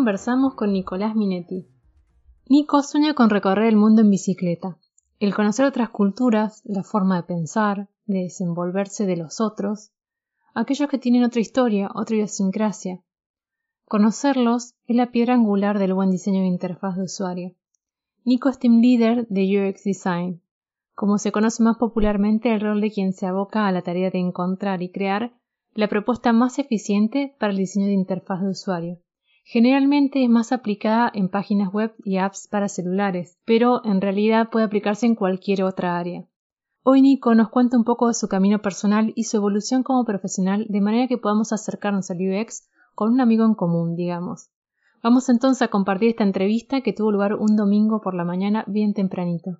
conversamos con Nicolás Minetti. Nico sueña con recorrer el mundo en bicicleta, el conocer otras culturas, la forma de pensar, de desenvolverse de los otros, aquellos que tienen otra historia, otra idiosincrasia. Conocerlos es la piedra angular del buen diseño de interfaz de usuario. Nico es team leader de UX Design, como se conoce más popularmente el rol de quien se aboca a la tarea de encontrar y crear la propuesta más eficiente para el diseño de interfaz de usuario. Generalmente es más aplicada en páginas web y apps para celulares, pero en realidad puede aplicarse en cualquier otra área. Hoy Nico nos cuenta un poco de su camino personal y su evolución como profesional de manera que podamos acercarnos al UX con un amigo en común, digamos. Vamos entonces a compartir esta entrevista que tuvo lugar un domingo por la mañana bien tempranito.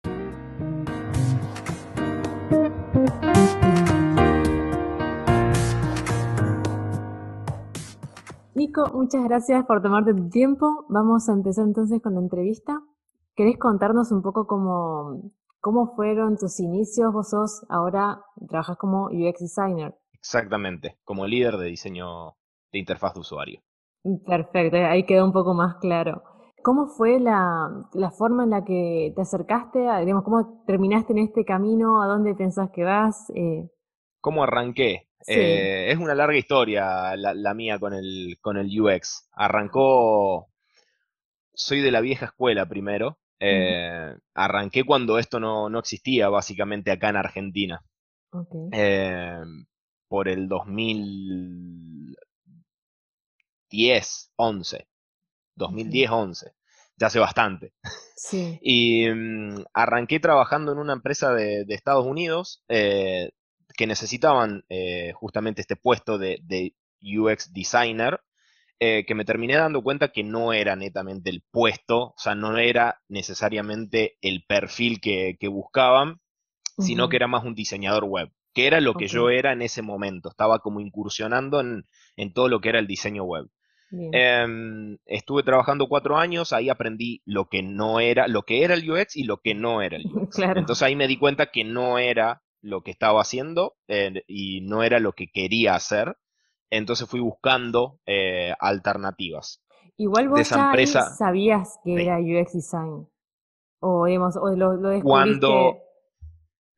Nico, muchas gracias por tomarte tu tiempo. Vamos a empezar entonces con la entrevista. ¿Querés contarnos un poco cómo, cómo fueron tus inicios? Vos sos ahora, trabajas como UX designer. Exactamente, como líder de diseño de interfaz de usuario. Perfecto, ahí quedó un poco más claro. ¿Cómo fue la, forma en la que te acercaste? A, digamos, ¿Cómo terminaste en este camino? ¿A dónde pensás que vas? Eh, ¿Cómo arranqué? Eh, es una larga historia la, mía con el, con el UX. Arrancó, soy de la vieja escuela primero. Eh, arranqué cuando esto no, existía básicamente acá en Argentina. Eh, por el 2010, 11. 2010, 11. Ya hace bastante. y mm, arranqué trabajando en una empresa de, Estados Unidos que necesitaban eh, justamente este puesto de, UX designer, eh, que me terminé dando cuenta que no era netamente el puesto, o sea, no era necesariamente el perfil que, buscaban, sino que era más un diseñador web, que era lo que yo era en ese momento, estaba como incursionando en, todo lo que era el diseño web. Em, estuve trabajando cuatro años, ahí aprendí lo que no era, lo que era el UX y lo que no era el UX. Entonces ahí me di cuenta que no era lo que estaba haciendo eh, y no era lo que quería hacer. Entonces fui buscando eh, alternativas. Igual vos ya sabías que era UX Design. O, lo, descubriste... Cuando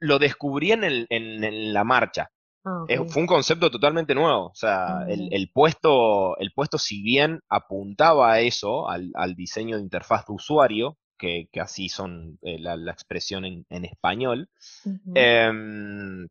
lo descubrí en, el, en, la marcha. Ah, fue un concepto totalmente nuevo. O sea, el, el, puesto, el puesto, si bien apuntaba a eso, al, al diseño de interfaz de usuario, que, así son eh, la, expresión en, español, em,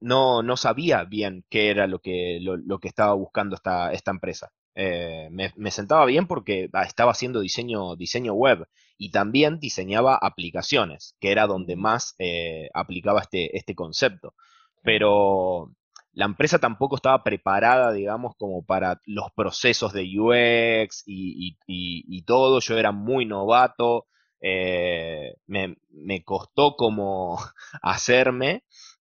no, no sabía bien qué era lo que, lo, que estaba buscando esta, esta empresa. Eh, me, sentaba bien porque ah, estaba haciendo diseño, diseño web y también diseñaba aplicaciones, que era donde más eh, aplicaba este, este concepto. Pero la empresa tampoco estaba preparada, digamos, como para los procesos de UX y, todo. Yo era muy novato, eh, me, costó como hacerme,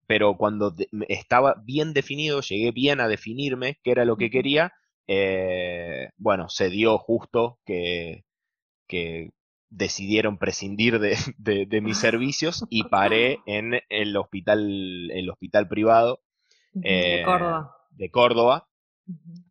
pero cuando estaba bien definido, llegué bien a definirme qué era lo que quería, eh, bueno, se dio justo que, decidieron prescindir de, mis servicios y paré en el hospital, el hospital privado de Córdoba. Eh, de Córdoba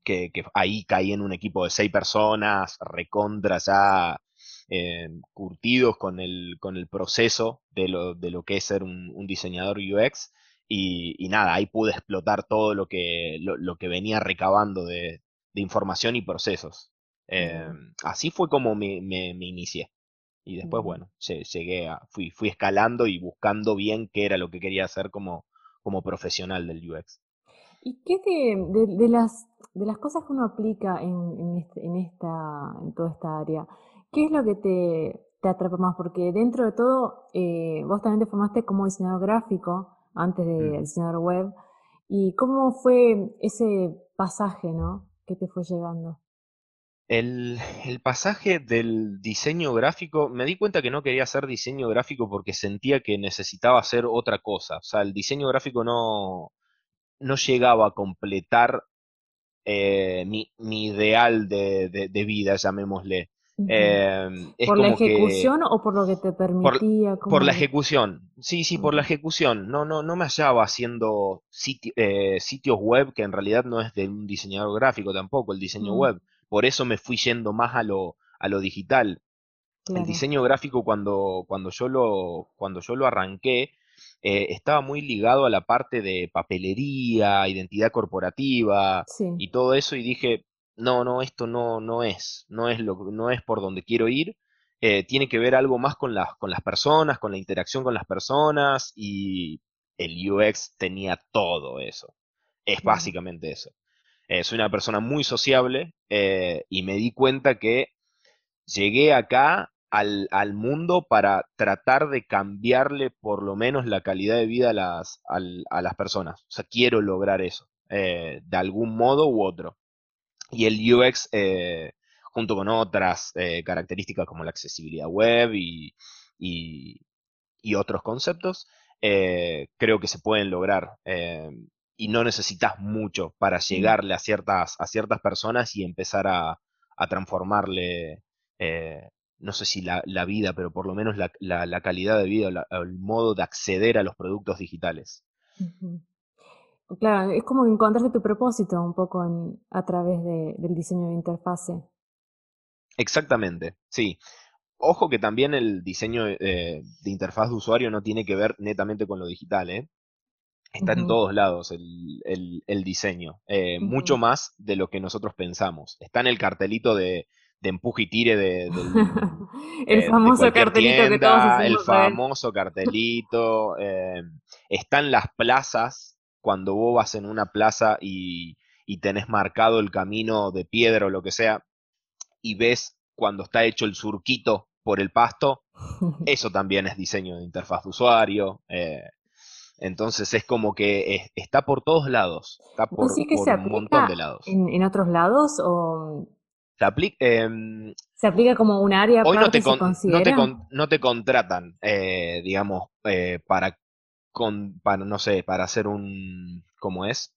que, ahí caí en un equipo de seis personas, recontra ya eh, curtidos con el, con el proceso de lo, de lo que es ser un, diseñador UX. Y, nada, ahí pude explotar todo lo que, lo, que venía recabando de, información y procesos. Eh, así fue como me, me, inicié. Y después, bueno, llegué a, fui, fui escalando y buscando bien qué era lo que quería hacer como, como profesional del UX. ¿Y qué de, las, de las cosas que uno aplica en, este, en, esta, en toda esta área, qué es lo que te, te atrapa más? Porque dentro de todo, eh, vos también te formaste como diseñador gráfico antes de mm. diseñador web. ¿Y cómo fue ese pasaje, no? Que te fue llegando. El, pasaje del diseño gráfico, me di cuenta que no quería hacer diseño gráfico porque sentía que necesitaba hacer otra cosa. O sea, el diseño gráfico no, no llegaba a completar eh, mi, ideal de, vida, llamémosle. Em, ¿Por la ejecución o por lo que te permitía? Por, la ejecución, sí, sí, por la ejecución. No, no, no me hallaba haciendo eh, sitios web que en realidad no es de un diseñador gráfico tampoco, el diseño web por eso me fui yendo más a lo, a lo digital. El diseño gráfico cuando, cuando, yo, lo, cuando yo lo arranqué, eh, estaba muy ligado a la parte de papelería, identidad corporativa y todo eso y dije, no, no, esto no, no es, no es, lo, no es por donde quiero ir. Eh, tiene que ver algo más con las, con las personas, con la interacción con las personas y el UX tenía todo eso. Es básicamente eso. Eh, soy una persona muy sociable y me di cuenta que llegué acá al, mundo para tratar de cambiarle por lo menos la calidad de vida a las, a las personas. O sea, quiero lograr eso, eh, de algún modo u otro. Y el UX, eh, junto con otras eh, características como la accesibilidad web y, y, otros conceptos, creo que se pueden lograr. Y no necesitas mucho para llegarle a ciertas, a ciertas personas y empezar a, a transformarle no sé si la, vida, pero por lo menos la, la, calidad de vida, el modo de acceder a los productos digitales. Claro, es como encontrarte tu propósito un poco a través del diseño de interfase. Exactamente, sí. Ojo que también el diseño eh, de interfaz de usuario no tiene que ver netamente con lo digital, ¿eh? Está en todos lados el, el, diseño, eh, mucho más de lo que nosotros pensamos. Está en el cartelito de, de empuje y tire de, el famoso cartelito que todos El famoso cartelito. Eh, están las plazas, cuando vos vas en una plaza y, y tenés marcado el camino de piedra o lo que sea, y ves cuando está hecho el surquito por el pasto, eso también es diseño de interfaz de usuario. Eh, entonces es como que está por todos lados, está por, un montón de lados. En, en, otros lados o se aplica, em, se aplica como un área hoy no te, no te, contratan, eh, digamos, eh, para, con, para, no sé, para hacer un, ¿cómo es?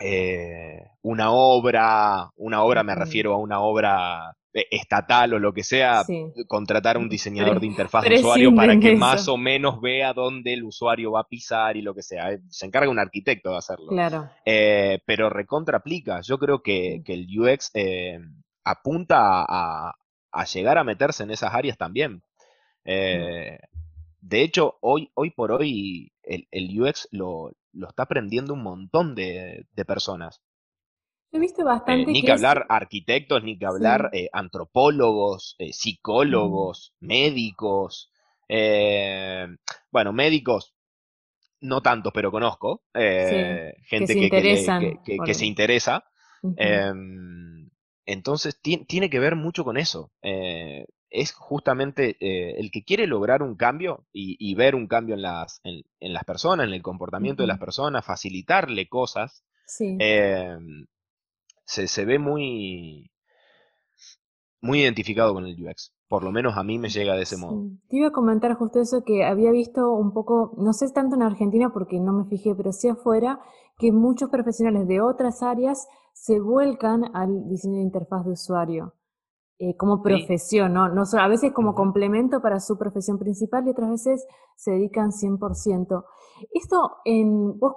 Eh, una obra, una obra me refiero a una obra estatal o lo que sea, contratar a un diseñador de interfaz de usuario para que más o menos vea dónde el usuario va a pisar y lo que sea. Se encarga un arquitecto de hacerlo. Claro. pero recontra aplica. Yo creo que, que el UX apunta a, llegar a meterse en esas áreas también. Eh, de hecho, hoy, hoy por hoy el, UX lo, está aprendiendo un montón de, personas. He visto bastante. Eh, ni que, hablar arquitectos, ni que hablar eh, antropólogos, psicólogos, médicos. bueno, médicos no tanto, pero conozco. gente que, se interesa. Entonces tiene que ver mucho con eso. Eh, es justamente eh, el que quiere lograr un cambio y, ver un cambio en las, en, las personas, en el comportamiento de las personas, facilitarle cosas, em, se, se, ve muy, muy identificado con el UX. Por lo menos a mí me llega de ese modo. Te iba a comentar justo eso que había visto un poco, no sé tanto en Argentina porque no me fijé, pero sí afuera, que muchos profesionales de otras áreas se vuelcan al diseño de interfaz de usuario eh, como profesión, ¿no? no a veces como complemento para su profesión principal y otras veces se dedican 100%. Esto, en, ¿vos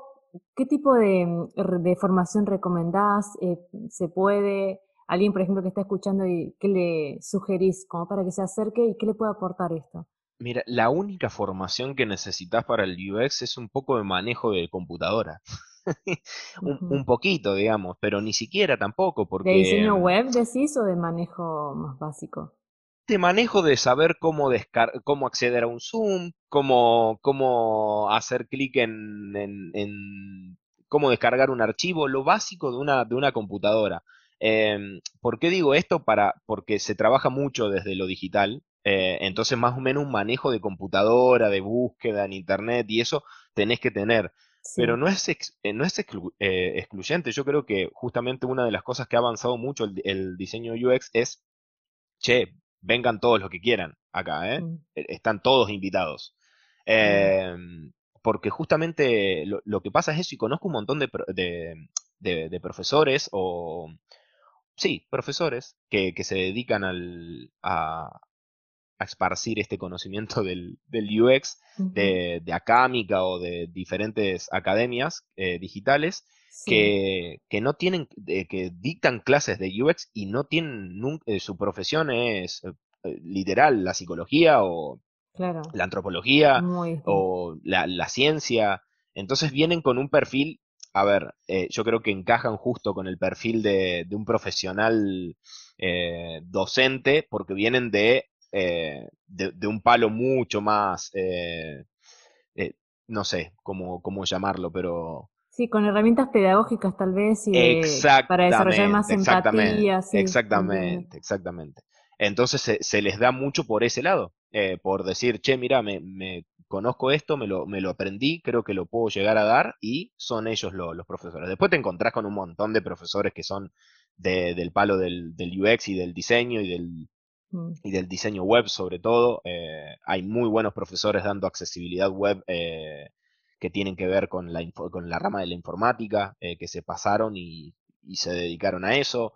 qué tipo de, de formación recomendás? Eh, ¿Se puede? Alguien, por ejemplo, que está escuchando y qué le sugerís como para que se acerque y qué le puede aportar esto. Mira, la única formación que necesitas para el UX es un poco de manejo de computadora. un, poquito, digamos, pero ni siquiera tampoco, porque... ¿De diseño web decís o de manejo más básico? De manejo de saber cómo, cómo acceder a un Zoom, cómo, cómo hacer clic en, en, cómo descargar un archivo, lo básico de una, de una computadora. Em, ¿Por qué digo esto? Para, porque se trabaja mucho desde lo digital, eh, entonces más o menos un manejo de computadora, de búsqueda en internet y eso tenés que tener. Pero no es, eh, no es eh, excluyente. Yo creo que justamente una de las cosas que ha avanzado mucho el, diseño UX es, che, vengan todos los que quieran acá, ¿eh? Mm. E, están todos invitados. Em, porque justamente lo, que pasa es eso, y conozco un montón de, de, profesores o... Sí, profesores que, se dedican al, a, esparcir este conocimiento del, UX de, de, Acámica o de diferentes academias eh, digitales que, no tienen, que dictan clases de UX y no tienen, eh, su profesión es literal la psicología o la antropología o la, ciencia. Entonces vienen con un perfil, a ver, yo creo que encajan justo con el perfil de, de un profesional eh, docente porque vienen de, eh, de, un palo mucho más, eh, no sé cómo, cómo llamarlo, pero... Sí, con herramientas pedagógicas tal vez y para desarrollar más empatía. exactamente, exactamente. Entonces se, les da mucho por ese lado, por decir, che, mira, me, me, conozco esto, me lo, me lo aprendí, creo que lo puedo llegar a dar y son ellos los profesores. Después te encontrás con un montón de profesores que son del palo del, UX y del diseño y del, mm. y del diseño web sobre todo. Eh, hay muy buenos profesores dando accesibilidad web eh, que tienen que ver con la, con la rama de la informática, eh, que se pasaron y, se dedicaron a eso.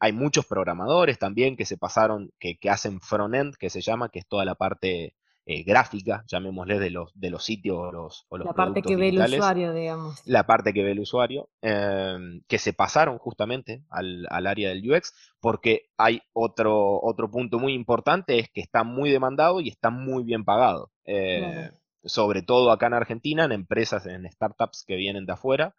hay muchos programadores también que se pasaron, que, que hacen front-end, que se llama, que es toda la parte eh, gráfica, llamémosle, de los, de los sitios o los, o La parte que ve el usuario, digamos. La parte que ve el usuario, em, que se pasaron justamente al, área del UX, porque hay otro, otro punto muy importante, es que está muy demandado y está muy bien pagado. Eh, sobre todo acá en Argentina, en empresas, en startups que vienen de afuera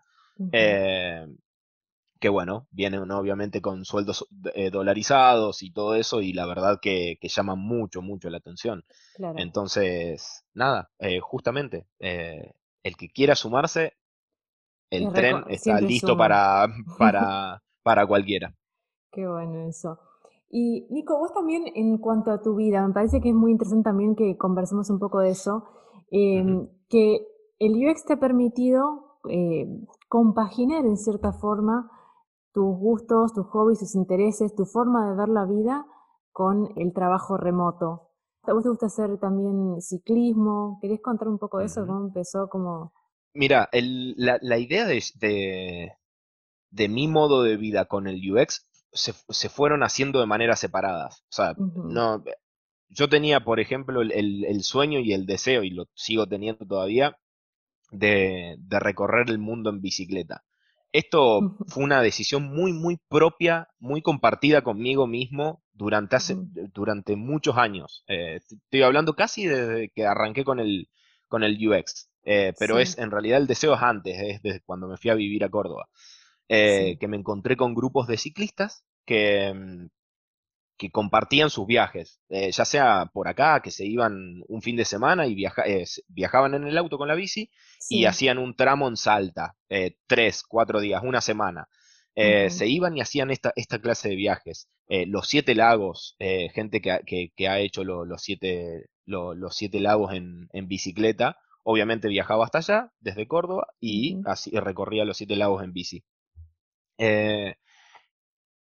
que bueno, vienen obviamente con sueldos eh, dolarizados y todo eso, y la verdad que, que llaman mucho, mucho la atención. Entonces, nada, eh, justamente, eh, el que quiera sumarse, el tren está listo para, para, para cualquiera. Qué bueno eso. Y Nico, vos también en cuanto a tu vida, me parece que es muy interesante también que conversemos un poco de eso, em, que el UX te ha permitido compaginar en cierta forma tus gustos, tus hobbies, tus intereses, tu forma de ver la vida con el trabajo remoto. ¿A vos te gusta hacer también ciclismo? ¿Querés contar un poco de eso? ¿Cómo empezó? como Mira, la, idea de, de, mi modo de vida con el UX se, se fueron haciendo de manera separadas. O sea, no, yo tenía, por ejemplo, el, el, sueño y el deseo, y lo sigo teniendo todavía, de, de recorrer el mundo en bicicleta. Esto fue una decisión muy, muy propia, muy compartida conmigo mismo durante, hace, durante muchos años. Eh, estoy hablando casi desde que arranqué con el, con el UX, eh, pero es en realidad el deseo es antes, es desde cuando me fui a vivir a Córdoba, eh, que me encontré con grupos de ciclistas que, mm, que compartían sus viajes, eh, ya sea por acá, que se iban un fin de semana y eh, viajaban en el auto con la bici y hacían un tramo en Salta, eh, tres, cuatro días, una semana. Se iban y hacían esta, esta clase de viajes. los siete lagos, gente que, ha hecho los, siete, los siete lagos en, bicicleta, obviamente viajaba hasta allá, desde Córdoba, y así recorría los siete lagos en bici.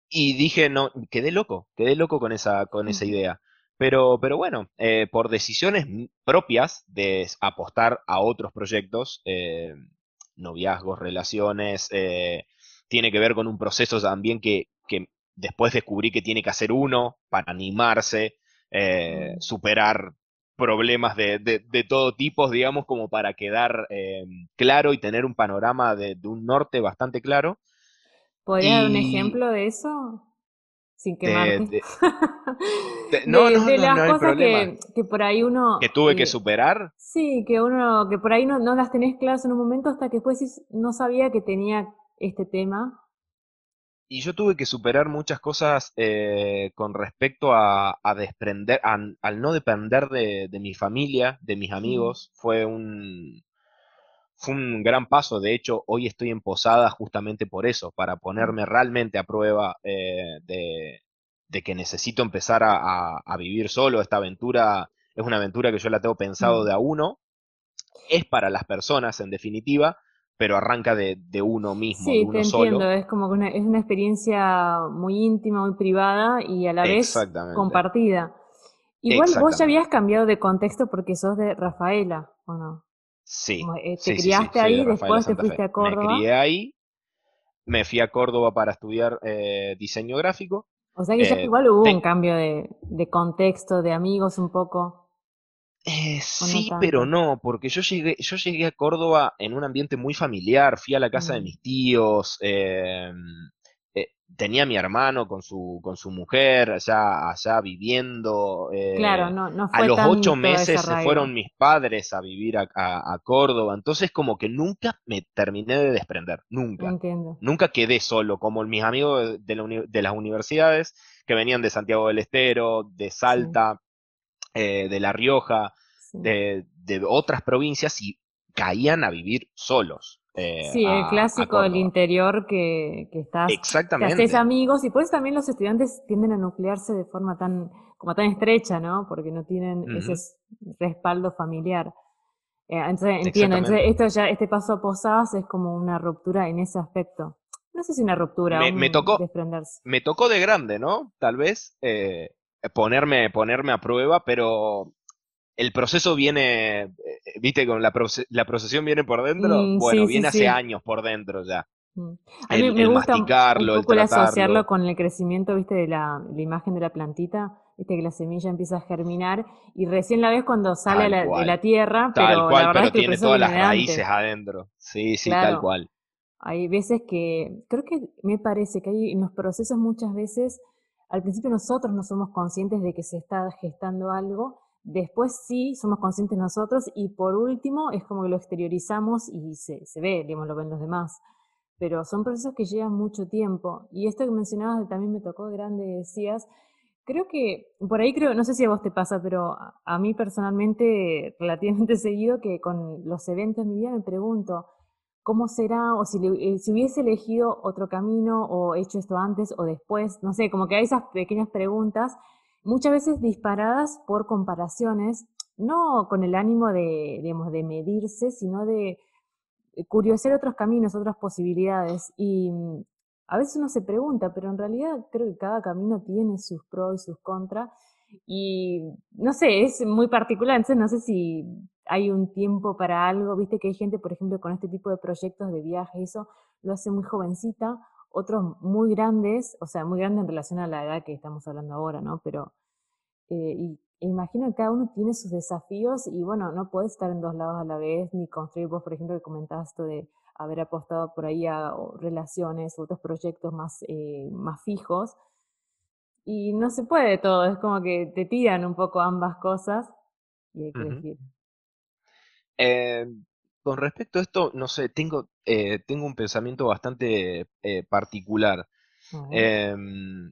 Y dije, no, quedé loco, quedé loco con esa, con esa idea. Pero, pero bueno, eh, por decisiones propias de apostar a otros proyectos, eh, noviazgos, relaciones, eh, tiene que ver con un proceso también que, que, después descubrí que tiene que hacer uno para animarse, mm. superar problemas de, de, todo tipo, digamos, como para quedar claro y tener un panorama de, de, un norte bastante claro. ¿Podría dar un ejemplo de eso? Sin quemarte. no, no, de las cosas que, por ahí uno. Que tuve que superar. Sí, que uno, que por ahí no, no las tenés claras en un momento hasta que después no sabía que tenía este tema. Y yo tuve que superar muchas cosas eh, con respecto a, desprender, al no depender de, de, mi familia, de mis amigos. Fue un, fue un gran paso. De hecho, hoy estoy en Posada justamente por eso, para ponerme realmente a prueba eh, de, que necesito empezar a, vivir solo. Esta aventura es una aventura que yo la tengo pensado de a uno. Es para las personas, en definitiva, pero arranca de, uno mismo, sí, de uno te entiendo. Es como que es una experiencia muy íntima, muy privada y a la vez compartida. Igual vos ya habías cambiado de contexto porque sos de Rafaela, ¿o no? Sí. Eh, te criaste ahí, después te fuiste a Córdoba. Me crié ahí, me fui a Córdoba para estudiar eh, diseño gráfico. O sea que ya igual hubo un cambio de, de, contexto, de amigos un poco. sí, pero no, porque yo llegué, yo llegué a Córdoba en un ambiente muy familiar, fui a la casa de mm. mis tíos, eh, tenía a mi hermano con su, con su mujer allá, allá viviendo. Eh, claro, no, no fue A los ocho meses se fueron mis padres a vivir a, a, Córdoba, entonces como que nunca me terminé de desprender, nunca. Entiendo. Nunca quedé solo, como mis amigos de, la de las universidades que venían de Santiago del Estero, de Salta, eh, de La Rioja, de, de otras provincias y caían a vivir solos. Eh, sí, el clásico del interior que, que estás, Exactamente. que haces amigos y por eso también los estudiantes tienden a nuclearse de forma tan, como tan estrecha, ¿no? Porque no tienen ese respaldo familiar. Eh, entonces entiendo, entonces esto ya, este paso a Posadas es como una ruptura en ese aspecto. No sé si una ruptura, me, me tocó, Me tocó de grande, ¿no? Tal vez eh, ponerme, ponerme a prueba, pero el proceso viene, eh, viste, con la, la procesión viene por dentro, mm, bueno, viene hace años por dentro ya. Mm. A mí me gusta masticarlo, un poco el asociarlo con el crecimiento, viste, de la, imagen de la plantita, viste que la semilla empieza a germinar y recién la ves cuando sale de la tierra, pero la verdad es que tiene todas las raíces adentro. Sí, sí, tal cual. Hay veces que, creo que me parece que hay en los procesos muchas veces, al principio nosotros no somos conscientes de que se está gestando algo, Después sí somos conscientes nosotros y por último es como que lo exteriorizamos y se, se ve, digamos, lo ven los demás. Pero son procesos que llevan mucho tiempo. Y esto que mencionabas también me tocó grande, decías, creo que por ahí creo, no sé si a vos te pasa, pero a, mí personalmente relativamente seguido que con los eventos en mi vida me pregunto, ¿cómo será? O si, eh, si hubiese elegido otro camino o hecho esto antes o después, no sé, como que hay esas pequeñas preguntas muchas veces disparadas por comparaciones, no con el ánimo de, digamos, de medirse, sino de curiosear otros caminos, otras posibilidades. Y mm, a veces uno se pregunta, pero en realidad creo que cada camino tiene sus pros y sus contras. Y no sé, es muy particular, entonces no sé si hay un tiempo para algo, viste que hay gente, por ejemplo, con este tipo de proyectos de viaje, eso lo hace muy jovencita, otros muy grandes, o sea, muy grandes en relación a la edad que estamos hablando ahora, ¿no? Pero eh, y imagino que cada uno tiene sus desafíos y bueno, no puedes estar en dos lados a la vez, ni construir, vos por ejemplo que comentaste de haber apostado por ahí a relaciones, otros proyectos más, eh, más fijos. Y no se puede todo, es como que te tiran un poco ambas cosas y hay que decir. Eh, con respecto a esto, no sé, tengo, eh, tengo un pensamiento bastante eh, particular. Em,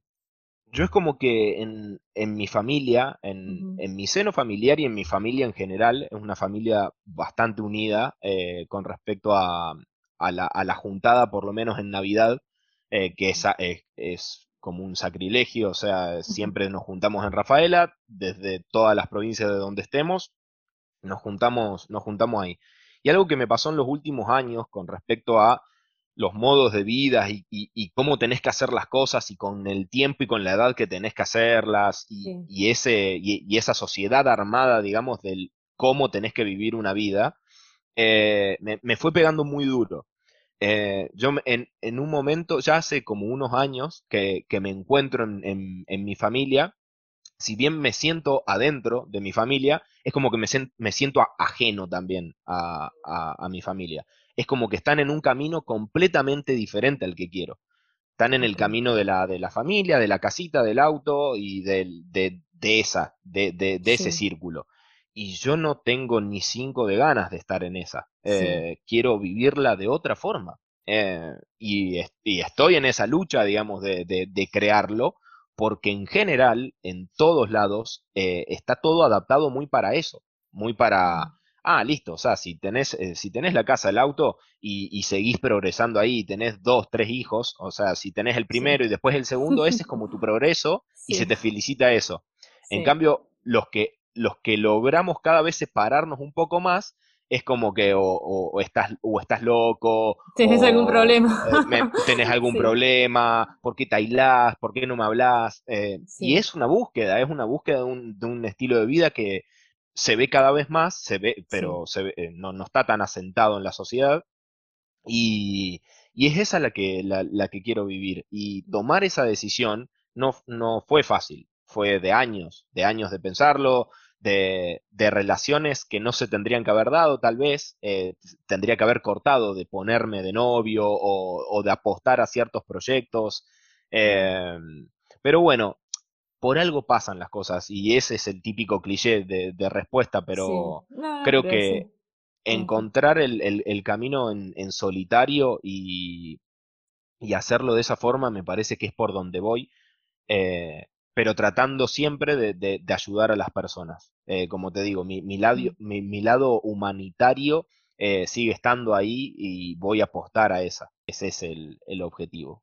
yo es como que en, en mi familia, en, en, mi seno familiar y en mi familia en general, es una familia bastante unida eh, con respecto a, a, la, a, la, juntada, por lo menos en Navidad, que es, es, como un sacrilegio, o sea, siempre nos juntamos en Rafaela, desde todas las provincias de donde estemos, nos juntamos, nos juntamos ahí. Y algo que me pasó en los últimos años con respecto a los modos de vida y, cómo tenés que hacer las cosas y con el tiempo y con la edad que tenés que hacerlas y, ese, y, esa sociedad armada, digamos, del cómo tenés que vivir una vida, eh, me, fue pegando muy duro. Eh, yo en, en, un momento, ya hace como unos años que, que me encuentro en, en mi familia, si bien me siento adentro de mi familia, es como que me, siento ajeno también a, mi familia. Es como que están en un camino completamente diferente al que quiero. Están en el camino de la, de la familia, de la casita, del auto y de, esa, de, ese círculo. Y yo no tengo ni cinco de ganas de estar en esa. Eh, quiero vivirla de otra forma. Eh, y, y, estoy en esa lucha, digamos, de crearlo, porque en general, en todos lados, eh, está todo adaptado muy para eso, muy para, ah, listo, o sea, si tenés, eh, si tenés la casa, el auto y, seguís progresando ahí, y tenés dos, tres hijos, o sea, si tenés el primero y después el segundo, ese es como tu progreso y se te felicita eso. En cambio, los que, los que logramos cada vez separarnos un poco más, es como que o, estás, o estás loco. ¿Tenés algún problema? Eh, ¿Tenés algún problema? ¿Por qué te aislás? ¿Por qué no me hablas? Eh, y es una búsqueda, es una búsqueda de un, de un, estilo de vida que se ve cada vez más, se ve, pero se eh, no, no, está tan asentado en la sociedad. Y, y es esa la que, la, la, que quiero vivir. Y tomar esa decisión no, no fue fácil, fue de años, de años de pensarlo, de, relaciones que no se tendrían que haber dado, tal vez, eh, tendría que haber cortado de ponerme de novio o, de apostar a ciertos proyectos. Eh, pero bueno, por algo pasan las cosas y ese es el típico cliché de, respuesta, pero creo que encontrar el, camino en, solitario y, hacerlo de esa forma me parece que es por donde voy. Eh, pero tratando siempre de, ayudar a las personas. Eh, como te digo, mi, mi, lado, mi, lado humanitario eh, sigue estando ahí y voy a apostar a esa. Ese es el, objetivo.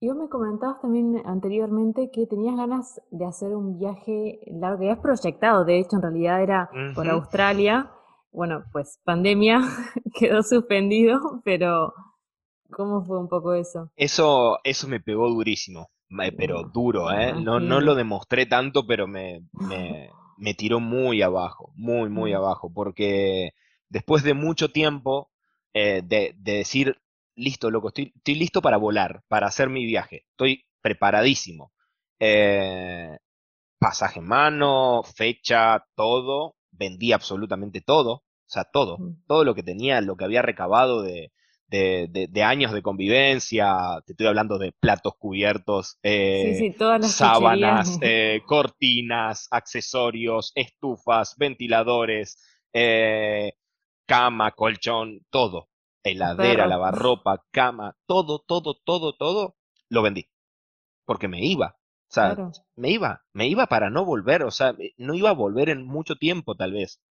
Y vos me comentabas también anteriormente que tenías ganas de hacer un viaje largo, que has proyectado, de hecho en realidad era por Australia. Bueno, pues pandemia quedó suspendido, pero ¿cómo fue un poco eso? Eso, eso me pegó durísimo pero duro, ¿eh? No, no lo demostré tanto, pero me, me, tiró muy abajo, muy, muy abajo, porque después de mucho tiempo eh, de, decir, listo, loco, estoy, estoy listo para volar, para hacer mi viaje, estoy preparadísimo. Eh, pasaje en mano, fecha, todo, vendí absolutamente todo, o sea, todo, todo lo que tenía, lo que había recabado de, de, años de convivencia, te estoy hablando de platos cubiertos, eh, sábanas, eh, cortinas, accesorios, estufas, ventiladores, eh, cama, colchón, todo, heladera, lavarropa, cama, todo, todo, todo, todo, lo vendí, porque me iba. O sea, me iba, me iba para no volver, o sea, no iba a volver en mucho tiempo tal vez,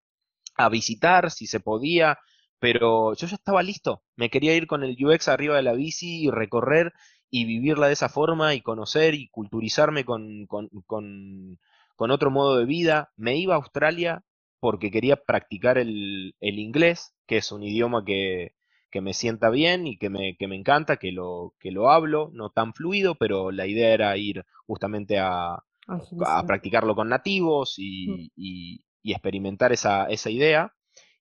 a visitar si se podía, pero yo ya estaba listo. Me quería ir con el UX arriba de la bici y recorrer y vivirla de esa forma y conocer y culturizarme con, con, con, otro modo de vida. Me iba a Australia porque quería practicar el, el inglés, que es un idioma que, que me sienta bien y que me, que me encanta, que lo, que lo hablo, no tan fluido, pero la idea era ir justamente a, a practicarlo con nativos y, mm. y, y experimentar esa, esa idea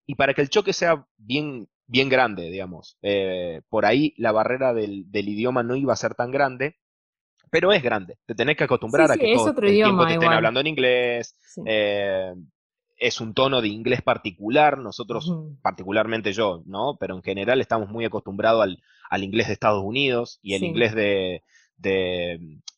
y para que el choque sea bien, bien grande, digamos. Eh, por ahí la barrera del, idioma no iba a ser tan grande, pero es grande. Te tenés que acostumbrar a que todo el tiempo te estén hablando en inglés. Eh, es un tono de inglés particular, nosotros, particularmente yo, ¿no? Pero en general estamos muy acostumbrados al, al inglés de Estados Unidos y el inglés de,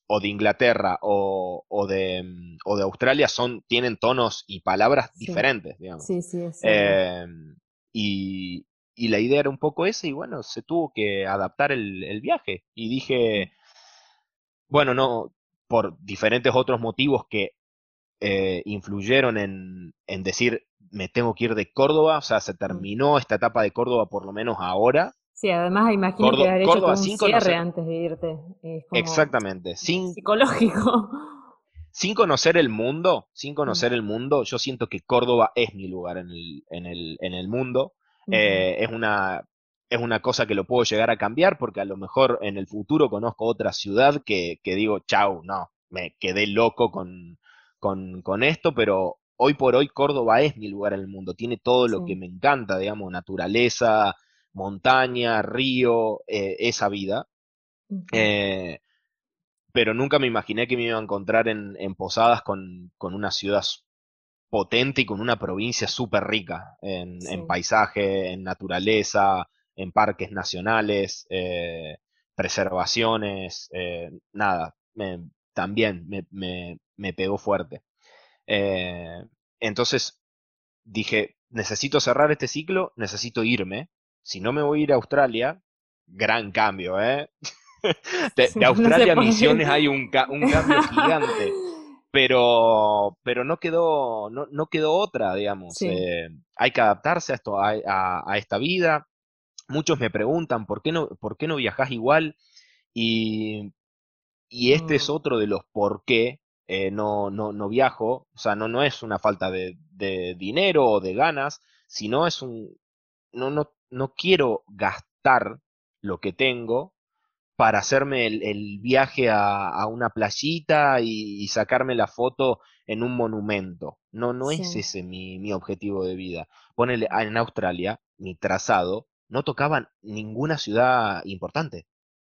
o de Inglaterra o, o, de, o de Australia son, tienen tonos y palabras diferentes, digamos. Sí, sí, em, y, y, la idea era un poco esa y bueno, se tuvo que adaptar el, el viaje. Y dije, bueno, no, por diferentes otros motivos que eh, influyeron en, en decir, me tengo que ir de Córdoba, o sea, se terminó esta etapa de Córdoba por lo menos ahora, Sí, además imagino que haber hecho un cierre antes de irte. Exactamente. Sin, psicológico. Sin conocer el mundo, sin conocer el mundo, yo siento que Córdoba es mi lugar en el, en el, en el mundo. Eh, es, una, es una cosa que lo puedo llegar a cambiar porque a lo mejor en el futuro conozco otra ciudad que, que digo, chau, no, me quedé loco con, con, con, esto, pero hoy por hoy Córdoba es mi lugar en el mundo. Tiene todo lo que me encanta, digamos, naturaleza, montaña, río, eh, esa vida. Eh, pero nunca me imaginé que me iba a encontrar en, Posadas con, una ciudad potente y con una provincia súper rica en, paisaje, en naturaleza, en parques nacionales, eh, preservaciones, nada, también me, me, pegó fuerte. entonces dije, necesito cerrar este ciclo, necesito irme, si no me voy a ir a Australia, gran cambio, ¿eh? de, Australia a Misiones hay un, un cambio gigante. Pero, pero no quedó, no, no quedó otra, digamos. Eh, hay que adaptarse a esto, a, a, esta vida. Muchos me preguntan por qué no, por qué no viajas igual. Y, y este es mm. otro de los por qué eh, no, no, no viajo. O sea, no, no es una falta de, de dinero o de ganas, sino es un. No, no, no quiero gastar lo que tengo para hacerme el, viaje a, una playita y, sacarme la foto en un monumento. No, no es ese mi, objetivo de vida. Ponele, en Australia, mi trazado no tocaba ninguna ciudad importante.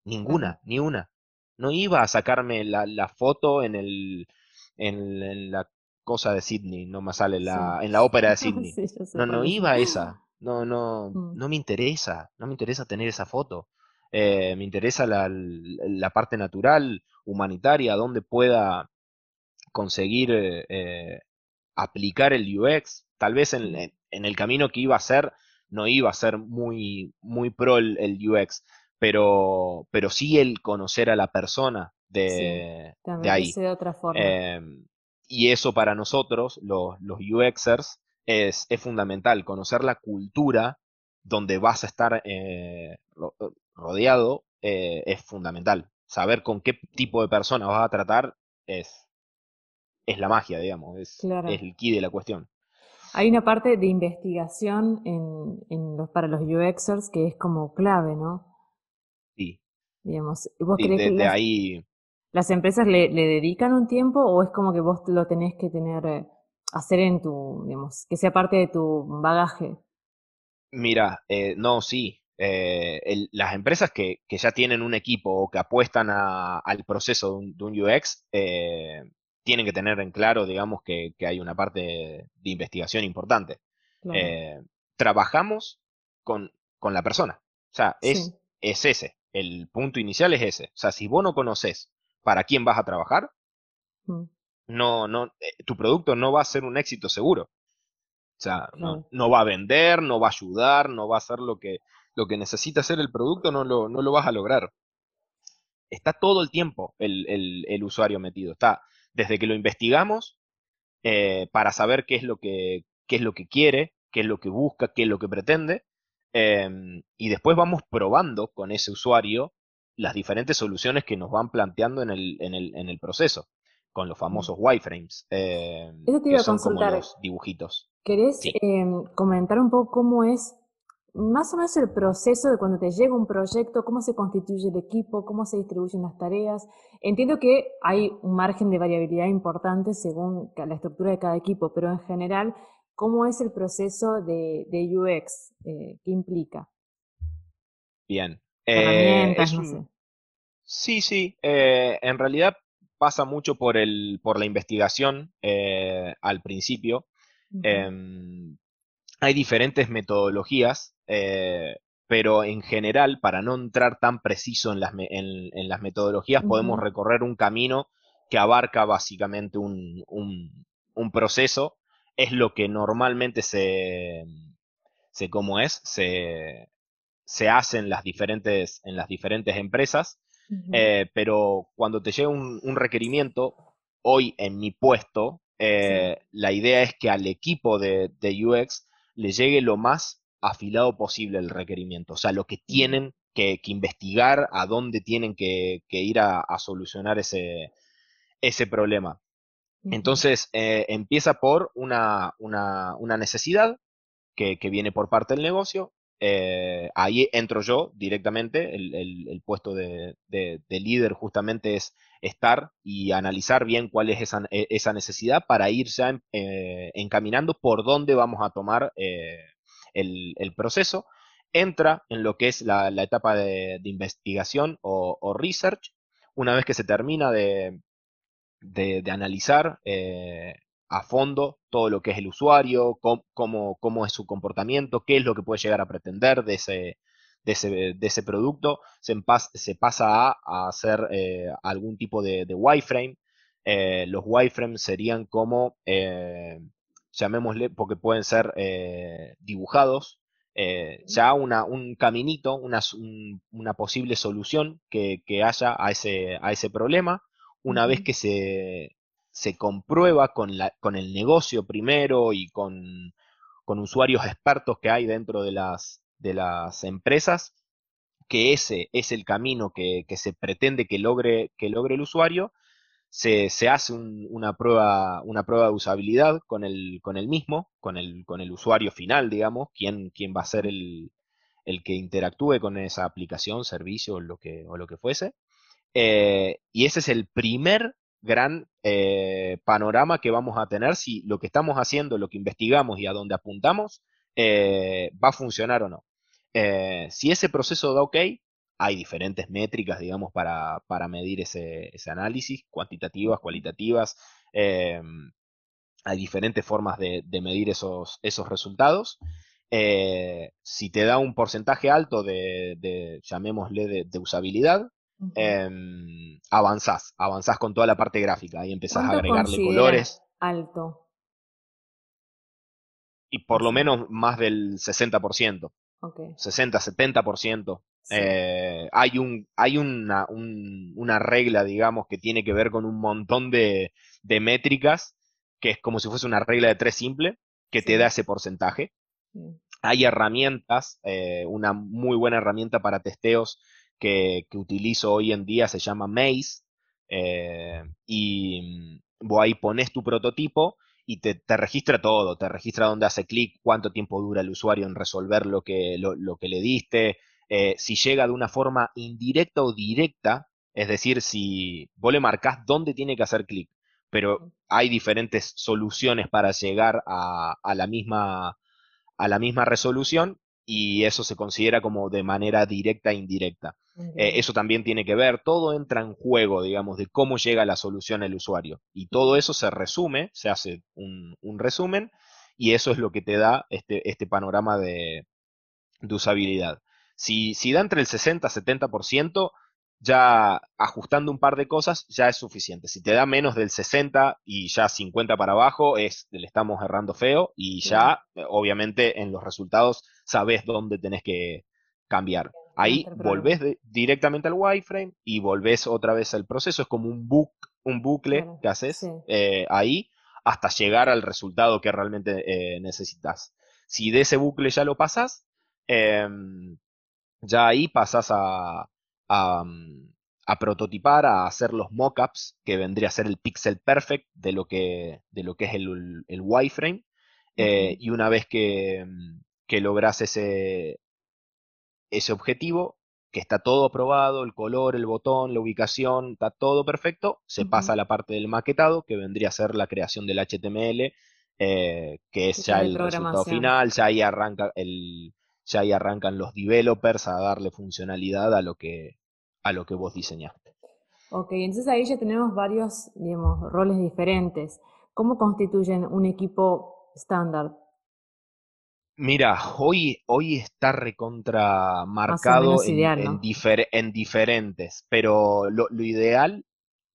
Ninguna, ni una. no iba a sacarme la, foto en el en, la cosa de Sydney, no me sale la en la ópera de Sydney. no, no iba a esa. No, no, mm. no me interesa, no me interesa tener esa foto. Eh, me interesa la, la, parte natural, humanitaria, donde pueda conseguir eh, aplicar el UX. Tal vez en, en, el camino que iba a ser, no iba a ser muy, muy pro el, UX, pero, pero sí el conocer a la persona de, de ahí. De otra forma. Em, y eso para nosotros, los, los UXers, es, es, fundamental, conocer la cultura donde vas a estar eh, rodeado eh, es fundamental. Saber con qué tipo de persona vas a tratar es, es la magia, digamos, es, es el key de la cuestión. Hay una parte de investigación en, en los, para los UXers que es como clave, ¿no? Sí. Digamos, ¿vos crees que las, ahí... las empresas le, le, dedican un tiempo o es como que vos lo tenés que tener, eh, hacer en tu, digamos, que sea parte de tu bagaje? Mira, eh, no, sí. Eh, las empresas que, que, ya tienen un equipo o que apuestan a, al proceso de un, de un UX, eh, tienen que tener en claro, digamos, que, hay una parte de, investigación importante. Eh, trabajamos con, con, la persona. O sea, es, es ese. El punto inicial es ese. O sea, si vos no conoces para quién vas a trabajar, mm. No, no, eh, tu producto no va a ser un éxito seguro. O sea, no, va a vender, no va a ayudar, no va a hacer lo que, lo que necesita hacer el producto, no lo, no lo vas a lograr. Está todo el tiempo el, el, el usuario metido. Está desde que lo investigamos eh, para saber qué es, lo que, qué es lo que quiere, qué es lo que busca, qué es lo que pretende, em, y después vamos probando con ese usuario las diferentes soluciones que nos van planteando en el, en el, en el proceso, con los famosos wireframes, eh, que son como los dibujitos. ¿Querés em, comentar un poco cómo es más o menos el proceso de cuando te llega un proyecto, cómo se constituye el equipo, cómo se distribuyen las tareas. Entiendo que hay un margen de variabilidad importante según la estructura de cada equipo, pero en general, ¿cómo es el proceso de, UX? Eh, ¿Qué implica? Bien. Eh, no sé. Sí, sí. Eh, en realidad pasa mucho por, el, por la investigación al principio hay diferentes metodologías, eh, pero en general, para no entrar tan preciso en las, en, las metodologías, podemos recorrer un camino que abarca básicamente un, un, proceso. Es lo que normalmente se, se ¿cómo es? Se, se hace en las diferentes, en las diferentes empresas. Eh, pero cuando te llega un, requerimiento, hoy en mi puesto, eh, la idea es que al equipo de, de UX le llegue lo más afilado posible el requerimiento, o sea, lo que tienen que, investigar, a dónde tienen que, ir a, solucionar ese, ese problema. Entonces, eh, empieza por una, una, necesidad que, viene por parte del negocio. Eh, ahí entro yo directamente, el, puesto de, líder justamente es estar y analizar bien cuál es esa, e, necesidad para ir ya eh, encaminando por dónde vamos a tomar eh, el, proceso. Entra en lo que es la, etapa de, investigación o, research. Una vez que se termina de, analizar a fondo todo lo que es el usuario, cómo, cómo, es su comportamiento, qué es lo que puede llegar a pretender de ese, de ese, producto, se, se pasa a, hacer eh, algún tipo de, wireframe. Eh, los wireframes serían como, eh, llamémosle, porque pueden ser dibujados, ya una, un caminito, una, una posible solución que, haya a ese, a ese problema. Una vez que se, se comprueba con, la, con el negocio primero y con, con usuarios expertos que hay dentro de las, de las empresas, que ese es el camino que, se pretende que logre, que logre el usuario, se, hace una, prueba, una prueba de usabilidad con el, con el mismo, con el, con el usuario final, digamos, quién, quién va a ser el, el que interactúe con esa aplicación, servicio o lo que, o lo que fuese. Eh, y ese es el primer gran eh, panorama que vamos a tener si lo que estamos haciendo, lo que investigamos y a dónde apuntamos, eh, va a funcionar o no. Eh, si ese proceso da ok, hay diferentes métricas, digamos, para, medir ese, análisis, cuantitativas, cualitativas. Hay diferentes formas de, medir esos, esos resultados. Si te da un porcentaje alto de, llamémosle, de, usabilidad, em, avanzás, avanzás con toda la parte gráfica, ahí empezás a agregarle colores. Alto. Y por lo menos más del 60%. 60, 70%. Eh, hay un, hay una, una, regla, digamos, que tiene que ver con un montón de, métricas, que es como si fuese una regla de tres simple, que te da ese porcentaje. Hay herramientas, eh, una muy buena herramienta para testeos que, utilizo hoy en día se llama Maze, eh, y vos ahí pones tu prototipo y te, registra todo, te registra dónde hace clic, cuánto tiempo dura el usuario en resolver lo que, lo, que le diste, eh, si llega de una forma indirecta o directa, es decir, si vos le marcás dónde tiene que hacer clic, pero hay diferentes soluciones para llegar a, la misma, a la misma resolución y eso se considera como de manera directa e indirecta. Eh, eso también tiene que ver, todo entra en juego, digamos, de cómo llega la solución al usuario. Y todo eso se resume, se hace un, resumen, y eso es lo que te da este, este panorama de, usabilidad. Si, si, da entre el 60 y 70%, ya ajustando un par de cosas, ya es suficiente. Si te da menos del 60 y ya 50 para abajo, es, le estamos errando feo y ya, obviamente, en los resultados sabes dónde tenés que cambiar. Ahí volvés directamente al wireframe y volvés otra vez al proceso. Es como un, un bucle que haces eh, ahí hasta llegar al resultado que realmente eh, necesitas. Si de ese bucle ya lo pasas, em, ya ahí pasas a, mm, a, prototipar, a hacer los mockups, que vendría a ser el pixel perfect de lo que, de lo que es el, el wireframe. Eh, y una vez que, mm, que logras ese, ese objetivo, que está todo aprobado, el color, el botón, la ubicación, está todo perfecto, se pasa a la parte del maquetado, que vendría a ser la creación del HTML, eh, que es ya el resultado final, ya ahí arranca el, ya ahí arrancan los developers a darle funcionalidad a lo que, a lo que vos diseñaste. Ok, entonces ahí ya tenemos varios, digamos, roles diferentes. ¿Cómo constituyen un equipo estándar? Mira, hoy, hoy está recontra marcado en, diferentes, pero lo, ideal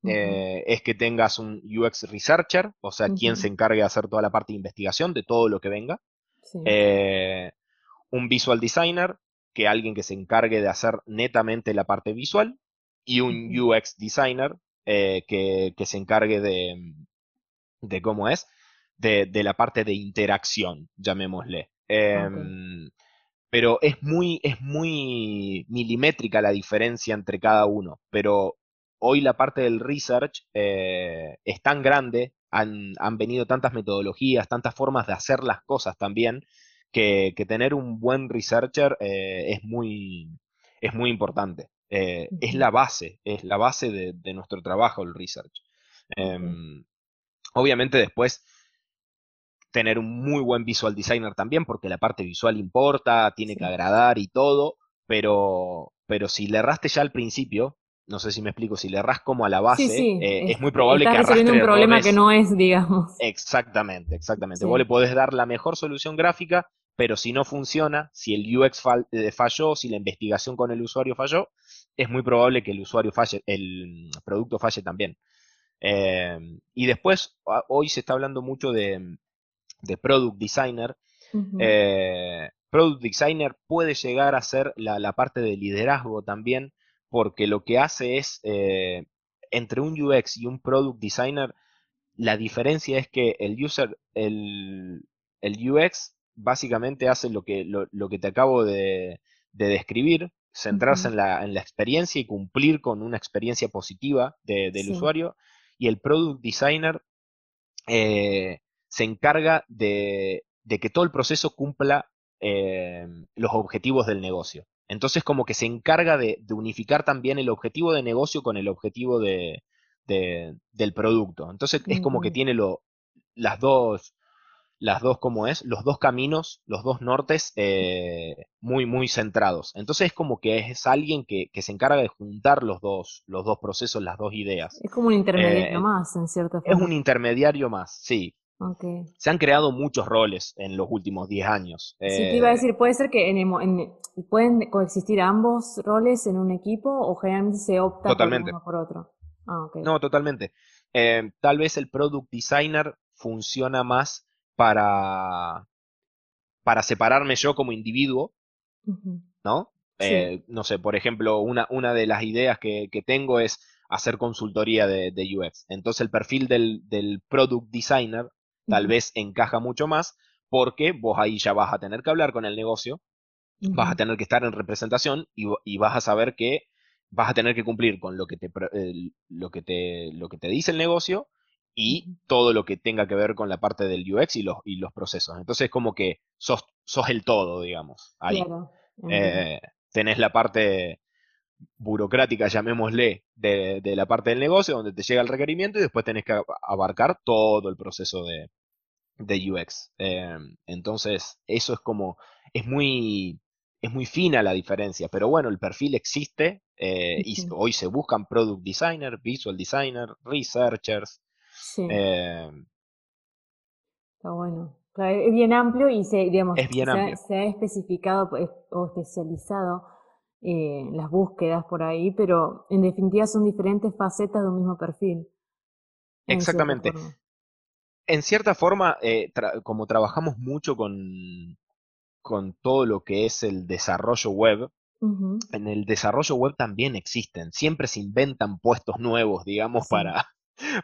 eh, es que tengas un UX researcher, o sea, quien se encargue de hacer toda la parte de investigación de todo lo que venga. Eh, un visual designer, que alguien que se encargue de hacer netamente la parte visual. Y un UX designer, eh, que, se encargue de, de cómo es, de, de, la parte de interacción, llamémosle. Em, pero es muy, es muy milimétrica la diferencia entre cada uno. Pero hoy la parte del research eh, es tan grande, han, venido tantas metodologías, tantas formas de hacer las cosas también, que, tener un buen researcher eh, es, muy, es muy importante. Eh, es la base, es la base de, nuestro trabajo el research. Em, obviamente después tener un muy buen visual designer también, porque la parte visual importa, tiene que agradar y todo, pero, pero si le erraste ya al principio, no sé si me explico, si le erras como a la base, eh, es, muy probable que arrastre un problema que no es, digamos. Exactamente, exactamente. Vos le podés dar la mejor solución gráfica, pero si no funciona, si el UX eh, falló, si la investigación con el usuario falló, es muy probable que el usuario falle, el producto falle también. Eh, y después, hoy se está hablando mucho de, de product designer. Eh, product designer puede llegar a ser la, parte de liderazgo también, porque lo que hace es, eh, entre un UX y un product designer, la diferencia es que el user, el, el UX básicamente hace lo que, lo, que te acabo de, describir, centrarse en, la, en, la, experiencia y cumplir con una experiencia positiva del usuario. Y el product designer eh, se encarga de, que todo el proceso cumpla eh, los objetivos del negocio. Entonces como que se encarga de, unificar también el objetivo de negocio con el objetivo de, del producto. Entonces es como que tiene lo, las dos, las dos, como es, los dos caminos, los dos nortes eh, muy, muy centrados. Entonces es como que es alguien que, se encarga de juntar los dos, los dos procesos, las dos ideas. Es como un intermediario eh, más, en cierta forma. Es un intermediario más, sí. Se han creado muchos roles en los últimos 10 años. Sí, te iba a decir, puede ser que pueden coexistir ambos roles en un equipo o generalmente se opta por uno por otro. Ah, no, totalmente. Eh, tal vez el product designer funciona más para, para separarme yo como individuo, ¿no? Eh, no sé, por ejemplo, una, una de las ideas que, tengo es hacer consultoría de, UX. Entonces el perfil del, del product designer tal vez encaja mucho más porque vos ahí ya vas a tener que hablar con el negocio, vas a tener que estar en representación y, vas a saber que vas a tener que cumplir con lo que te, lo que te, lo que te dice el negocio y todo lo que tenga que ver con la parte del UX y los, y los procesos. Entonces, como que sos, sos el todo, digamos. Ahí eh, tenés la parte burocrática, llamémosle, de, de, la parte del negocio, donde te llega el requerimiento y después tenés que abarcar todo el proceso de, de UX. Em, entonces, eso es como, es muy, es muy fina la diferencia, pero bueno, el perfil existe eh, y hoy se buscan product designer, visual designer, researchers. Em, Está bueno. es bien amplio y se, digamos, se, ha especificado pues, o especializado eh, las búsquedas por ahí, pero en definitiva son diferentes facetas de un mismo perfil. Exactamente. en cierta forma, eh, como trabajamos mucho con, con todo lo que es el desarrollo web, en el desarrollo web también existen, siempre se inventan puestos nuevos, digamos, para,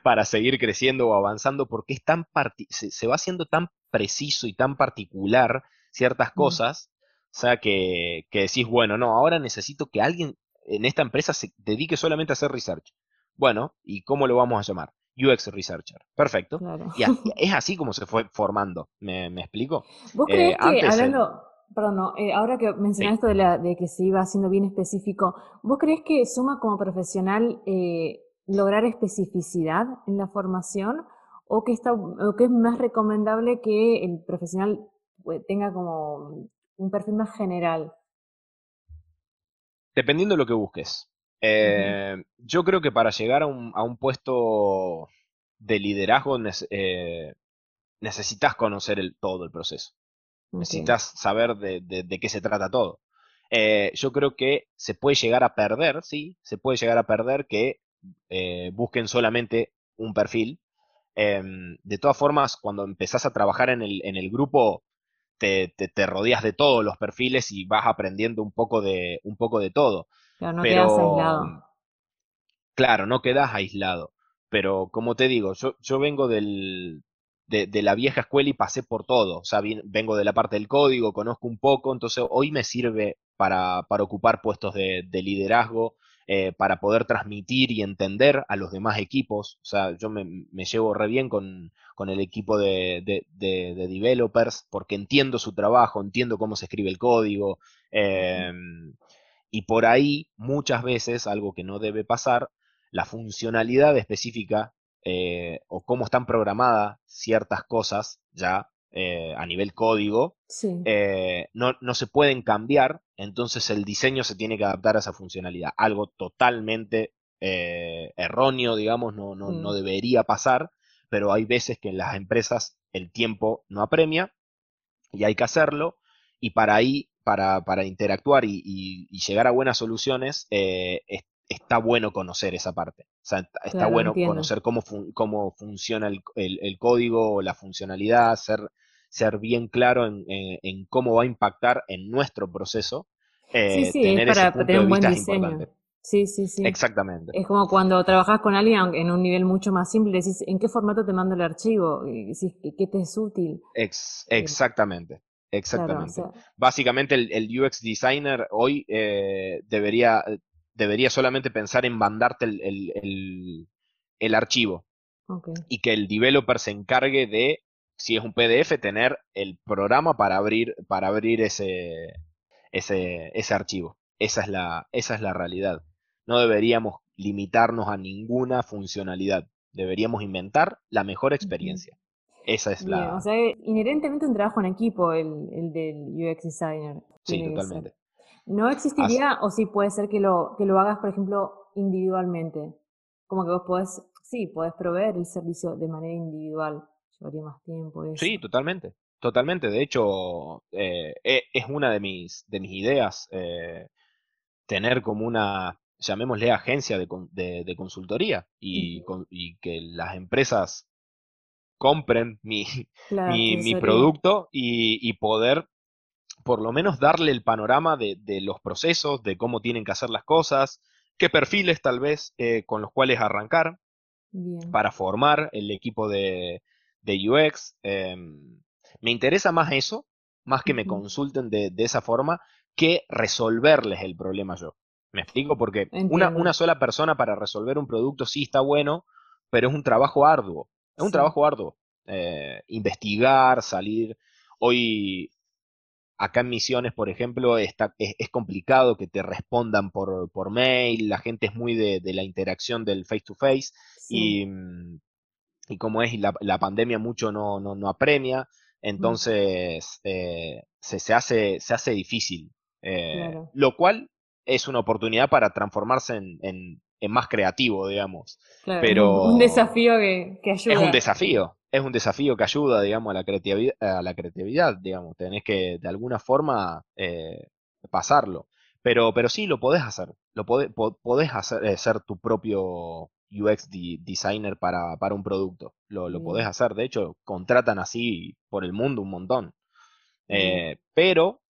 para seguir creciendo o avanzando, porque es tan se, va haciendo tan preciso y tan particular ciertas cosas, o sea, que, que decís, bueno, no, ahora necesito que alguien en esta empresa se dedique solamente a hacer research. Bueno, ¿y cómo lo vamos a llamar? UX Researcher. Perfecto. Y, es así como se fue formando. ¿Me, explico? ¿Vos crees eh, que, hablando, perdón, eh, ahora que mencionaste esto de, la, de que se iba haciendo bien específico, ¿vos crees que suma como profesional eh, lograr especificidad en la formación o que, está, o que es más recomendable que el profesional tenga como un perfil más general? Dependiendo de lo que busques. Eh, yo creo que para llegar a un, a un puesto de liderazgo eh, necesitas conocer el, todo el proceso. Necesitas saber de, de, qué se trata todo. Eh, yo creo que se puede llegar a perder, sí, se puede llegar a perder que busquen solamente un perfil. Em, de todas formas, cuando empezás a trabajar en el, en el grupo, te, te, te, rodeas de todos los perfiles y vas aprendiendo un poco de, un poco de todo. Claro, no quedas aislado. Claro, no quedas aislado. Pero como te digo, yo, yo vengo del, de, la vieja escuela y pasé por todo. O sea, vengo de la parte del código, conozco un poco, entonces hoy me sirve para, para ocupar puestos de, liderazgo, eh, para poder transmitir y entender a los demás equipos. O sea, yo me, llevo re bien con, con el equipo de, de, developers porque entiendo su trabajo, entiendo cómo se escribe el código. Eh, y por ahí, muchas veces, algo que no debe pasar, la funcionalidad específica eh, o cómo están programadas ciertas cosas ya eh, a nivel código, eh, no, no, se pueden cambiar, entonces el diseño se tiene que adaptar a esa funcionalidad. Algo totalmente erróneo, digamos, no, no, no, mm. debería pasar, pero hay veces que en las empresas el tiempo no apremia y hay que hacerlo, y para ahí para, para interactuar y, llegar a buenas soluciones, eh, está bueno conocer esa parte. O sea, está bueno conocer cómo, cómo funciona el, el, código o la funcionalidad, ser, ser bien claro en, en, cómo va a impactar en nuestro proceso. Eh, sí, sí, es para tener un buen diseño. Sí, sí, sí. Exactamente. Es como cuando trabajas con alguien en un nivel mucho más simple, decís, ¿en qué formato te mando el archivo? Decís, ¿qué te es útil? Ex exactamente. Exactamente. Básicamente el, UX designer hoy eh, debería, debería solamente pensar en mandarte el, el, archivo y que el developer se encargue de, si es un PDF, tener el programa para abrir, para abrir ese, ese, ese archivo. Esa es, la, esa es la realidad. No deberíamos limitarnos a ninguna funcionalidad. Deberíamos inventar la mejor experiencia. Esa es la... O sea, inherentemente un trabajo en equipo el, el del UX designer. Sí, totalmente. ¿No existiría o sí puede ser que lo, que lo hagas, por ejemplo, individualmente? Como que vos podés, sí, podés proveer el servicio de manera individual. Llevaría más tiempo. Sí, totalmente. Totalmente. De hecho, eh, e, es una de mis, de mis ideas eh, tener como una, llamémosle agencia de, de, consultoría y, y, que las empresas compren mi, mi, producto y, y, poder por lo menos darle el panorama de, los procesos, de cómo tienen que hacer las cosas, qué perfiles tal vez eh, con los cuales arrancar para formar el equipo de, UX. Em, me interesa más eso, más que me consulten de, esa forma, que resolverles el problema yo. ¿Me explico? Porque una, una, sola persona para resolver un producto sí está bueno, pero es un trabajo arduo. Es un trabajo arduo. Eh, investigar, salir. Hoy, Acá en Misiones, por ejemplo, está, es, complicado que te respondan por, por, mail, la gente es muy de, la interacción del face to face y, mm, y, como es la, la pandemia mucho no, no, no apremia, entonces eh, se, se, hace, se hace difícil. Eh, lo cual es una oportunidad para transformarse en, en, más creativo, digamos. Pero un desafío que, que ayuda. Es un desafío, es un desafío que ayuda, digamos, a la creatividad, a la creatividad digamos, tenés que de alguna forma eh, pasarlo. Pero, pero sí, lo podés hacer, lo podés, podés hacer, ser tu propio UX designer para, para, un producto, lo, lo podés hacer, de hecho, contratan así por el mundo un montón. Eh, pero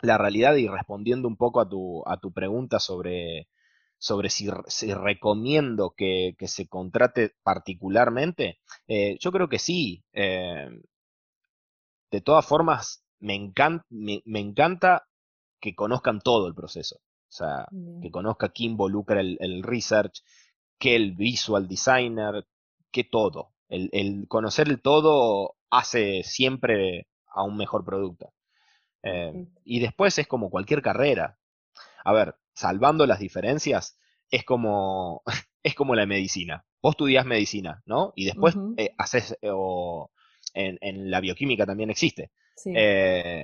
la realidad, y respondiendo un poco a tu, a tu pregunta sobre sobre si, recomiendo que, se contrate particularmente, eh, yo creo que sí. Eh, de todas formas, me, encanta, me, encanta que conozcan todo el proceso. O sea, que conozca qué involucra el, research, qué el visual designer, qué todo. El, conocer el todo hace siempre a un mejor producto. Eh, y después es como cualquier carrera. A ver, salvando las diferencias, es como, es como la medicina. Vos estudias medicina, ¿no? Y después eh, haces, eh, o en, la bioquímica también existe.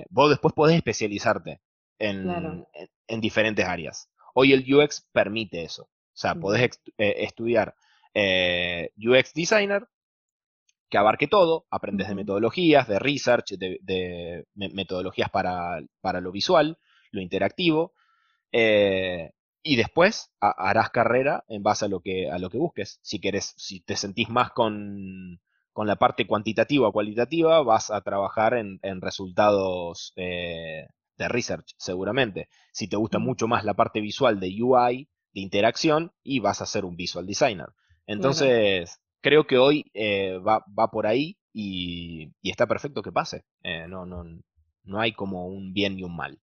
Vos después podés especializarte en, en, diferentes áreas. Hoy el UX permite eso. O sea, podés estudiar UX Designer, que abarque todo, aprendes de metodologías, de research, de, de metodologías para, para, lo visual, lo interactivo, eh, y después harás carrera en base a lo que, a lo que busques. Si quieres, si te sentís más con, con la parte cuantitativa o cualitativa, vas a trabajar en, en resultados eh, de research, seguramente. Si te gusta mucho más la parte visual de UI, de interacción, y vas a ser un visual designer. Entonces, creo que hoy eh, va, va, por ahí y, y, está perfecto que pase. no, no, no hay como un bien y un mal.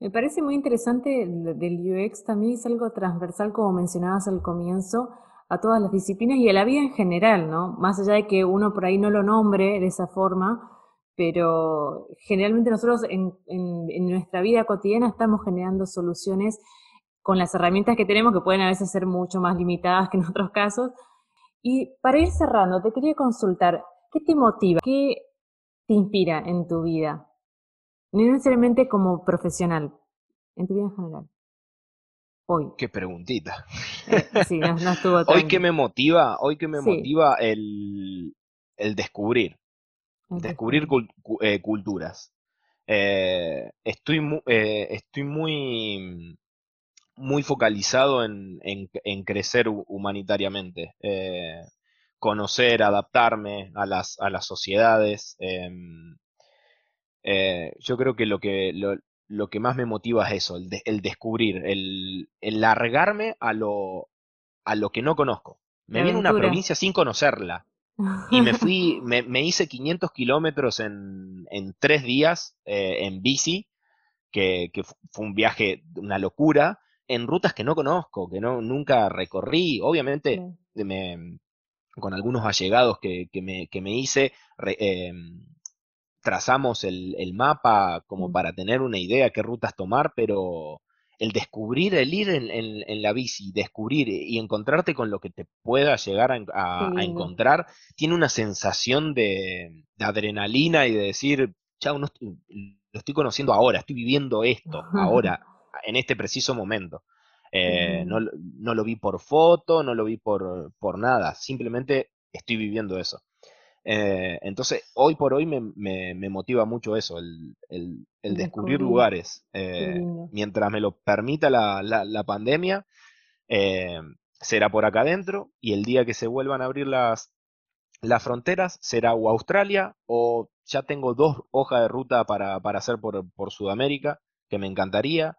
Me parece muy interesante del UX, también es algo transversal, como mencionabas al comienzo, a todas las disciplinas y a la vida en general, ¿no? Más allá de que uno por ahí no lo nombre de esa forma, pero generalmente nosotros en, nuestra vida cotidiana estamos generando soluciones con las herramientas que tenemos, que pueden a veces ser mucho más limitadas que en otros casos. Y para ir cerrando, te quería consultar, ¿qué te motiva? ¿Qué te inspira en tu vida? No necesariamente como profesional, en tu vida en general. Hoy. Qué preguntita. Eh, sí, no, estuvo Hoy que me motiva, hoy que me motiva el, el descubrir. descubrir eh, culturas. Eh, estoy, estoy muy, muy focalizado en, en, crecer humanitariamente. conocer, adaptarme a las, a las sociedades. Em, eh, yo creo que lo que, lo, que más me motiva es eso, el, descubrir, el, largarme a lo, a lo que no conozco. Me viene una provincia sin conocerla. Y me fui, me, me hice 500 kilómetros en, en, tres días eh, en bici, que, que, fue un viaje, una locura, en rutas que no conozco, que no, nunca recorrí. Obviamente, me, con algunos allegados que, que, me, que me hice, em, trazamos el, mapa como para tener una idea qué rutas tomar, pero el descubrir, el ir en, la bici, descubrir y encontrarte con lo que te pueda llegar a, encontrar, tiene una sensación de, adrenalina y de decir, chao, no lo estoy conociendo ahora, estoy viviendo esto, ahora, en este preciso momento. Eh, no, no, lo vi por foto, no lo vi por, por nada, simplemente estoy viviendo eso. Eh, entonces, hoy por hoy me, me, motiva mucho eso, el, el, descubrir lugares. Eh, mientras me lo permita la, la, pandemia, será por acá adentro y el día que se vuelvan a abrir las, las fronteras será o Australia o ya tengo dos hojas de ruta para, para hacer por, por, Sudamérica, que me encantaría.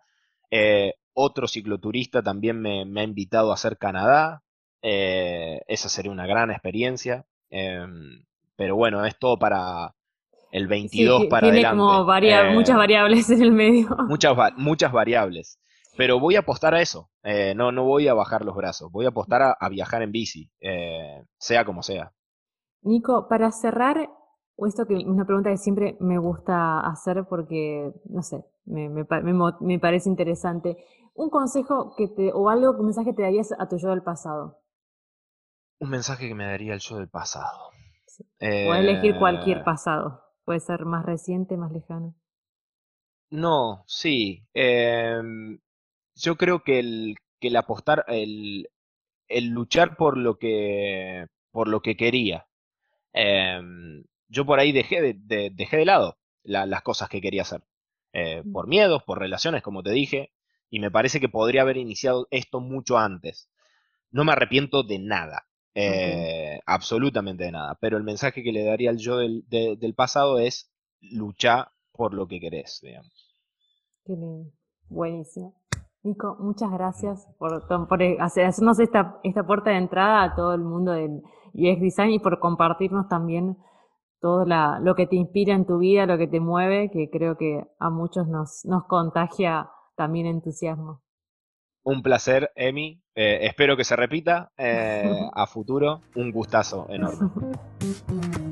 Otro cicloturista también me, me, ha invitado a hacer Canadá. esa sería una gran experiencia. Em, pero bueno, es todo para el 22 para tiene como eh, muchas variables en el medio. Muchas, muchas variables. Pero voy a apostar a eso. Eh, no, no voy a bajar los brazos. Voy a apostar a, viajar en bici, eh, sea como sea. Nico, para cerrar, esto que es una pregunta que siempre me gusta hacer porque, no sé, me, me, me, parece interesante. Un consejo que te, o algo, un mensaje que te darías a tu yo del pasado. Un mensaje que me daría el yo del pasado. Puedes elegir cualquier eh, pasado. Puede ser más reciente, más lejano. No, sí. Em, yo creo que el, que el apostar, el, el, luchar por lo que, por lo que quería. Em, yo por ahí dejé de, dejé de lado las cosas que quería hacer. Eh, mm. por miedos, por relaciones, como te dije, y me parece que podría haber iniciado esto mucho antes. No me arrepiento de nada. Eh, absolutamente de nada. Pero el mensaje que le daría al yo del, pasado es luchar por lo que querés, digamos. Qué lindo. Buenísimo. Nico, muchas gracias por, por hacernos esta, esta puerta de entrada a todo el mundo del UX Design y por compartirnos también todo lo que te inspira en tu vida, lo que te mueve, que creo que a muchos nos, nos contagia también entusiasmo. Un placer, Emi. Eh, espero que se repita eh, a futuro. Un gustazo enorme.